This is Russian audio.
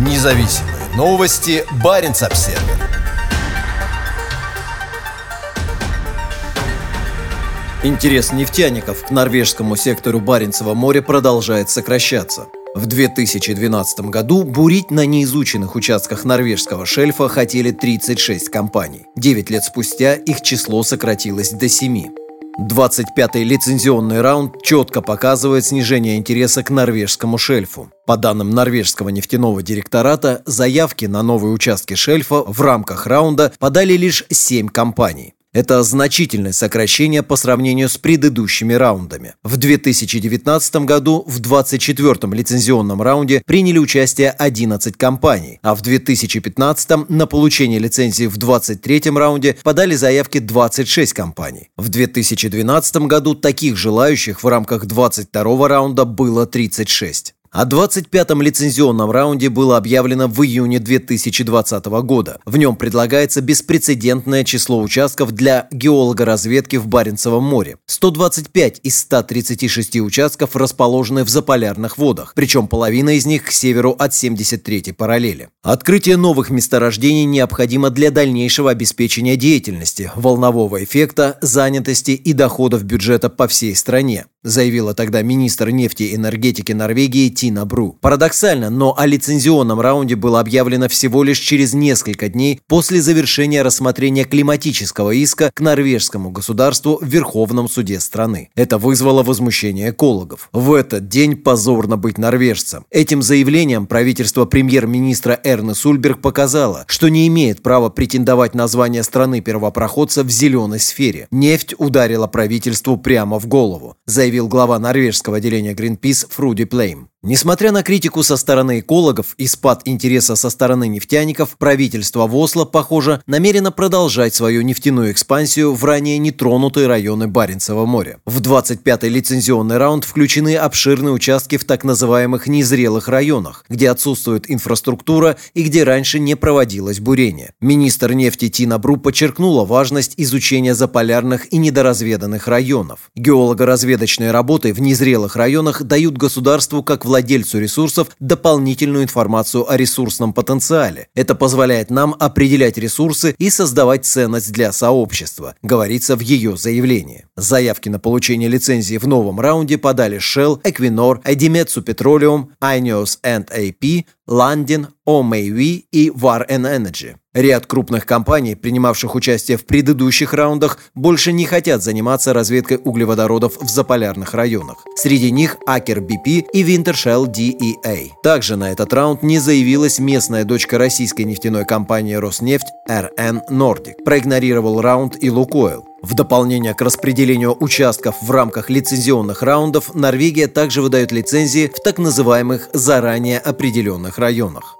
Независимые новости. Барин обсерва Интерес нефтяников к норвежскому сектору Баренцева моря продолжает сокращаться. В 2012 году бурить на неизученных участках норвежского шельфа хотели 36 компаний. 9 лет спустя их число сократилось до 7. 25-й лицензионный раунд четко показывает снижение интереса к норвежскому шельфу. По данным норвежского нефтяного директората, заявки на новые участки шельфа в рамках раунда подали лишь 7 компаний. Это значительное сокращение по сравнению с предыдущими раундами. В 2019 году в 24-м лицензионном раунде приняли участие 11 компаний, а в 2015 на получение лицензии в 23-м раунде подали заявки 26 компаний. В 2012 году таких желающих в рамках 22-го раунда было 36. О 25-м лицензионном раунде было объявлено в июне 2020 года. В нем предлагается беспрецедентное число участков для геологоразведки в Баренцевом море. 125 из 136 участков расположены в заполярных водах, причем половина из них к северу от 73-й параллели. Открытие новых месторождений необходимо для дальнейшего обеспечения деятельности, волнового эффекта, занятости и доходов бюджета по всей стране заявила тогда министр нефти и энергетики Норвегии Тина Бру. Парадоксально, но о лицензионном раунде было объявлено всего лишь через несколько дней после завершения рассмотрения климатического иска к норвежскому государству в Верховном суде страны. Это вызвало возмущение экологов. В этот день позорно быть норвежцем. Этим заявлением правительство премьер-министра Эрны Сульберг показало, что не имеет права претендовать на звание страны-первопроходца в зеленой сфере. Нефть ударила правительству прямо в голову. Заявил глава норвежского отделения Greenpeace Фруди Плейм. Несмотря на критику со стороны экологов и спад интереса со стороны нефтяников, правительство в Осло, похоже, намерено продолжать свою нефтяную экспансию в ранее нетронутые районы Баренцева моря. В 25-й лицензионный раунд включены обширные участки в так называемых незрелых районах, где отсутствует инфраструктура и где раньше не проводилось бурение. Министр нефти Тина Бру подчеркнула важность изучения заполярных и недоразведанных районов. Геолого-разведочные работы в незрелых районах дают государству как владельцу ресурсов дополнительную информацию о ресурсном потенциале. Это позволяет нам определять ресурсы и создавать ценность для сообщества, говорится в ее заявлении. Заявки на получение лицензии в новом раунде подали Shell, Equinor, Edimetsu Petroleum, INEOS AP, Landin, OMAV и Var Energy. Ряд крупных компаний, принимавших участие в предыдущих раундах, больше не хотят заниматься разведкой углеводородов в заполярных районах. Среди них Aker BP и Wintershell DEA. Также на этот раунд не заявилась местная дочка российской нефтяной компании «Роснефть» RN Nordic. Проигнорировал раунд и «Лукойл». В дополнение к распределению участков в рамках лицензионных раундов, Норвегия также выдает лицензии в так называемых заранее определенных районах.